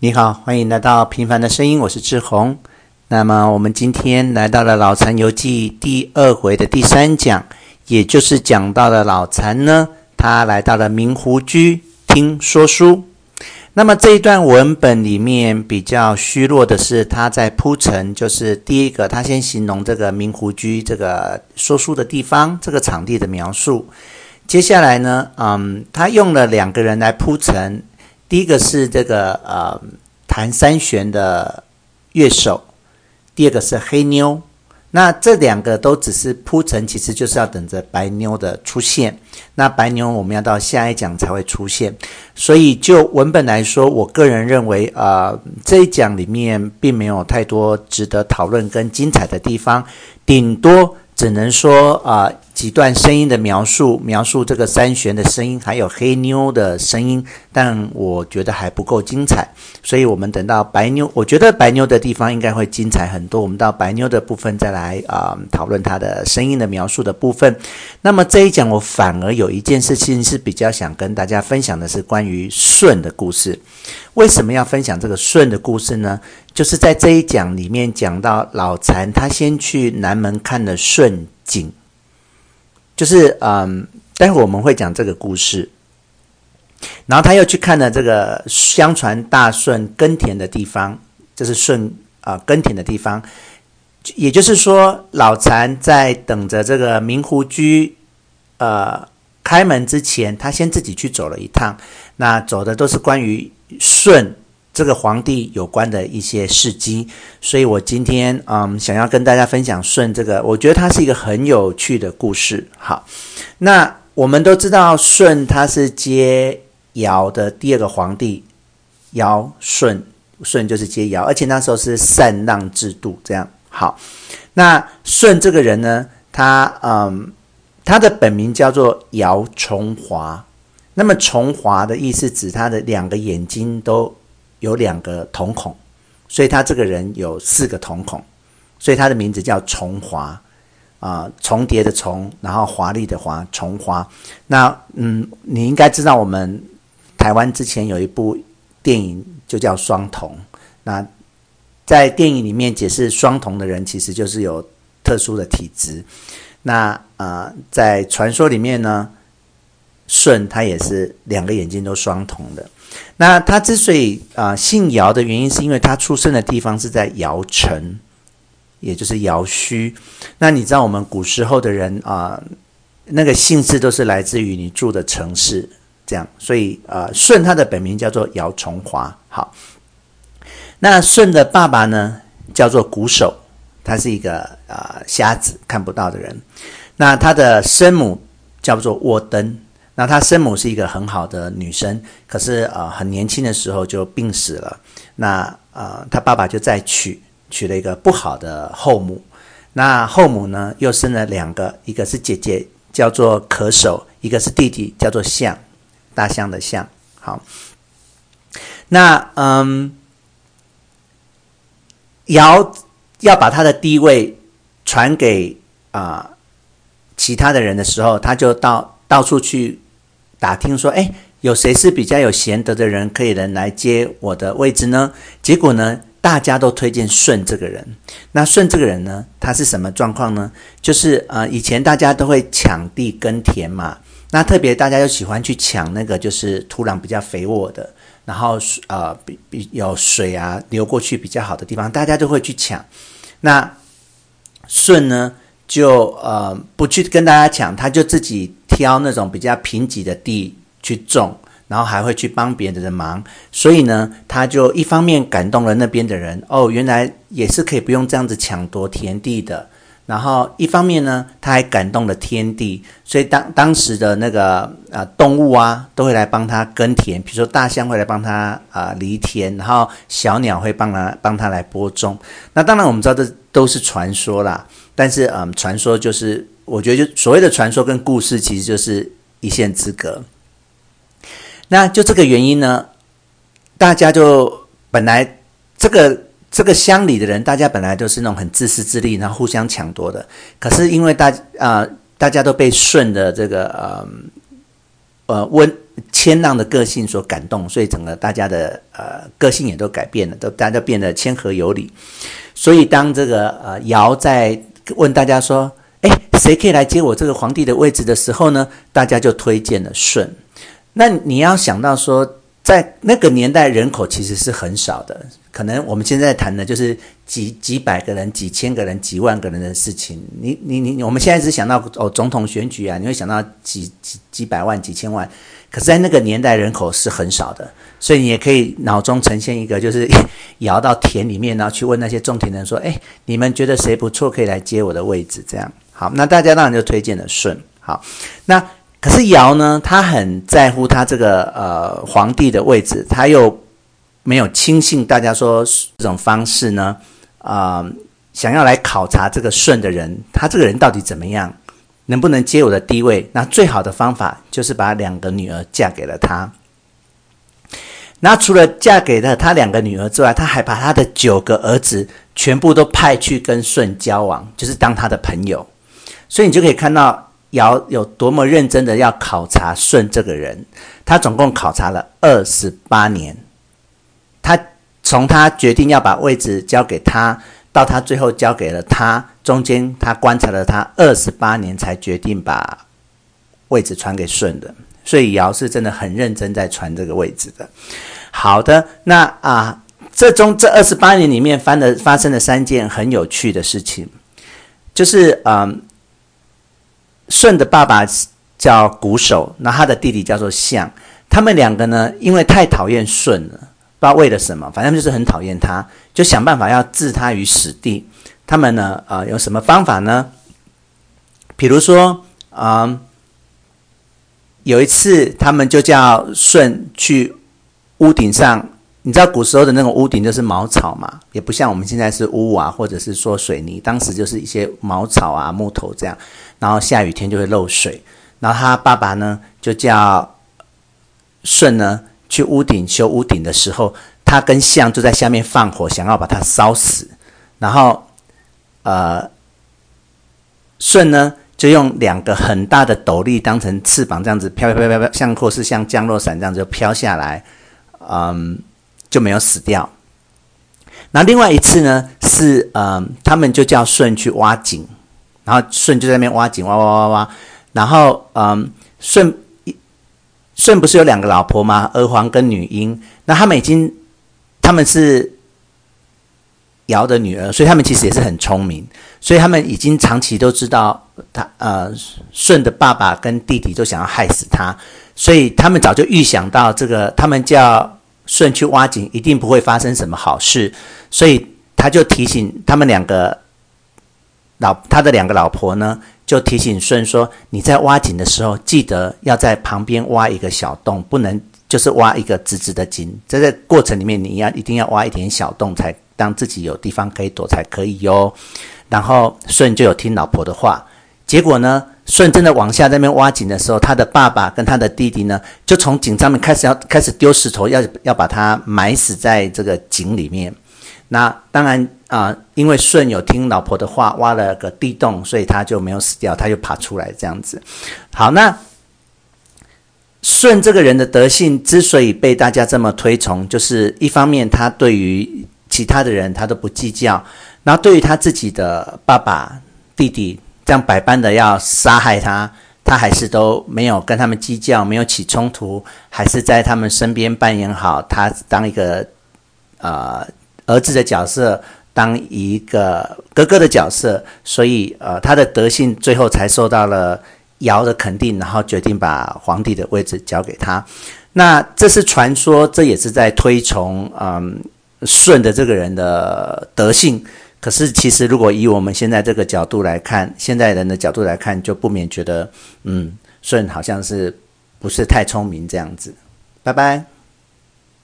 你好，欢迎来到平凡的声音，我是志宏。那么我们今天来到了《老残游记》第二回的第三讲，也就是讲到了老残呢，他来到了明湖居听说书。那么这一段文本里面比较虚弱的是他在铺陈，就是第一个，他先形容这个明湖居这个说书的地方，这个场地的描述。接下来呢，嗯，他用了两个人来铺陈。第一个是这个呃弹三弦的乐手，第二个是黑妞。那这两个都只是铺陈，其实就是要等着白妞的出现。那白妞我们要到下一讲才会出现。所以就文本来说，我个人认为啊、呃，这一讲里面并没有太多值得讨论跟精彩的地方，顶多只能说啊。几段声音的描述，描述这个三弦的声音，还有黑妞的声音，但我觉得还不够精彩，所以我们等到白妞，我觉得白妞的地方应该会精彩很多。我们到白妞的部分再来啊、讨论她的声音的描述的部分。那么这一讲我反而有一件事情是比较想跟大家分享的，是关于舜的故事。为什么要分享这个舜的故事呢？就是在这一讲里面讲到老残他先去南门看了舜井。就是嗯，待会我们会讲这个故事，然后他又去看了这个相传大舜耕田的地方，就是舜啊耕田的地方，也就是说老禅在等着这个明湖居呃开门之前，他先自己去走了一趟，那走的都是关于舜。这个皇帝有关的一些事迹，所以我今天嗯想要跟大家分享舜这个，我觉得它是一个很有趣的故事。好，那我们都知道舜他是接尧的第二个皇帝，尧舜，舜就是接尧，而且那时候是禅让制度这样。好，那舜这个人呢，他嗯他的本名叫做尧重华，那么重华的意思指他的两个眼睛都。有两个瞳孔，所以他这个人有四个瞳孔，所以他的名字叫重华啊，重叠的重，然后华丽的华，重华。那嗯，你应该知道，我们台湾之前有一部电影就叫《双瞳》。那在电影里面解释双瞳的人，其实就是有特殊的体质。那呃，在传说里面呢，舜他也是两个眼睛都双瞳的。那他之所以啊、姓尧的原因，是因为他出生的地方是在尧城，也就是尧墟。那你知道我们古时候的人啊、那个姓氏都是来自于你住的城市，这样。所以啊，舜、他的本名叫做尧重华。好，那舜的爸爸呢叫做瞽叟，他是一个啊、呃、瞎子，看不到的人。那他的生母叫做沃登。那他生母是一个很好的女生，可是呃很年轻的时候就病死了。那呃他爸爸就再娶娶了一个不好的后母。那后母呢又生了两个，一个是姐姐叫做可守，一个是弟弟叫做象，大象的象。好，那嗯，尧要把他的地位传给啊、其他的人的时候，他就到到处去。打听说，哎，有谁是比较有贤德的人，可以人来接我的位置呢？结果呢，大家都推荐舜这个人。那舜这个人呢，他是什么状况呢？就是呃，以前大家都会抢地耕田嘛，那特别大家又喜欢去抢那个就是土壤比较肥沃的，然后呃，比比有水啊流过去比较好的地方，大家都会去抢。那舜呢，就呃不去跟大家抢，他就自己。挑那种比较贫瘠的地去种，然后还会去帮别人的忙，所以呢，他就一方面感动了那边的人，哦，原来也是可以不用这样子抢夺田地的。然后一方面呢，他还感动了天地，所以当当时的那个啊、动物啊，都会来帮他耕田，比如说大象会来帮他啊犁田，然后小鸟会帮他帮他来播种。那当然我们知道这都是传说啦，但是嗯，传说就是。我觉得，就所谓的传说跟故事，其实就是一线之隔。那就这个原因呢，大家就本来这个这个乡里的人，大家本来都是那种很自私自利，然后互相抢夺的。可是因为大啊、大家都被舜的这个呃呃温谦让的个性所感动，所以整个大家的呃个性也都改变了，都大家都变得谦和有礼。所以当这个呃尧在问大家说：“，谁可以来接我这个皇帝的位置的时候呢？”大家就推荐了舜。那你要想到说，在那个年代人口其实是很少的，可能我们现在谈的就是几几百个人、几千个人、几万个人的事情。你你你，我们现在只想到哦总统选举啊，你会想到几几几百万、几千万。可是，在那个年代，人口是很少的，所以你也可以脑中呈现一个，就是 摇到田里面，然后去问那些种田人说：“哎，你们觉得谁不错，可以来接我的位置？”这样好，那大家当然就推荐了舜。好，那可是尧呢，他很在乎他这个呃皇帝的位置，他又没有轻信大家说这种方式呢，啊、想要来考察这个舜的人，他这个人到底怎么样？能不能接我的地位？那最好的方法就是把两个女儿嫁给了他。那除了嫁给了他两个女儿之外，他还把他的九个儿子全部都派去跟舜交往，就是当他的朋友。所以你就可以看到尧有多么认真的要考察舜这个人。他总共考察了二十八年。他从他决定要把位置交给他。到他最后交给了他，中间他观察了他二十八年，才决定把位置传给舜的。所以尧是真的很认真在传这个位置的。好的，那啊，这中这二十八年里面，发的发生了三件很有趣的事情，就是嗯，舜的爸爸叫瞽叟，那他的弟弟叫做象，他们两个呢，因为太讨厌舜了。不知道为了什么，反正就是很讨厌他，就想办法要置他于死地。他们呢，呃，有什么方法呢？比如说，啊、有一次他们就叫舜去屋顶上，你知道古时候的那种屋顶就是茅草嘛，也不像我们现在是屋瓦或者是说水泥，当时就是一些茅草啊、木头这样，然后下雨天就会漏水。然后他爸爸呢，就叫舜呢。去屋顶修屋顶的时候，他跟象就在下面放火，想要把它烧死。然后，呃，舜呢就用两个很大的斗笠当成翅膀，这样子飘飘飘飘，像或是像降落伞这样子就飘下来，嗯，就没有死掉。那另外一次呢，是嗯，他们就叫舜去挖井，然后舜就在那边挖井，挖挖挖挖，然后嗯，舜。舜不是有两个老婆吗？娥皇跟女英。那他们已经，他们是尧的女儿，所以他们其实也是很聪明。所以他们已经长期都知道，他呃，舜的爸爸跟弟弟都想要害死他，所以他们早就预想到这个，他们叫舜去挖井，一定不会发生什么好事。所以他就提醒他们两个老，他的两个老婆呢。就提醒舜说：“你在挖井的时候，记得要在旁边挖一个小洞，不能就是挖一个直直的井。在这过程里面，你要一定要挖一点小洞，才当自己有地方可以躲才可以哟。”然后舜就有听老婆的话，结果呢，舜真的往下在那边挖井的时候，他的爸爸跟他的弟弟呢，就从井上面开始要开始丢石头，要要把他埋死在这个井里面。那当然啊、因为舜有听老婆的话，挖了个地洞，所以他就没有死掉，他就爬出来这样子。好，那舜这个人的德性之所以被大家这么推崇，就是一方面他对于其他的人他都不计较，然后对于他自己的爸爸、弟弟这样百般的要杀害他，他还是都没有跟他们计较，没有起冲突，还是在他们身边扮演好他当一个呃。儿子的角色当一个哥哥的角色，所以呃，他的德性最后才受到了尧的肯定，然后决定把皇帝的位置交给他。那这是传说，这也是在推崇嗯舜的这个人的德性。可是其实如果以我们现在这个角度来看，现在人的角度来看，就不免觉得嗯舜好像是不是太聪明这样子。拜拜。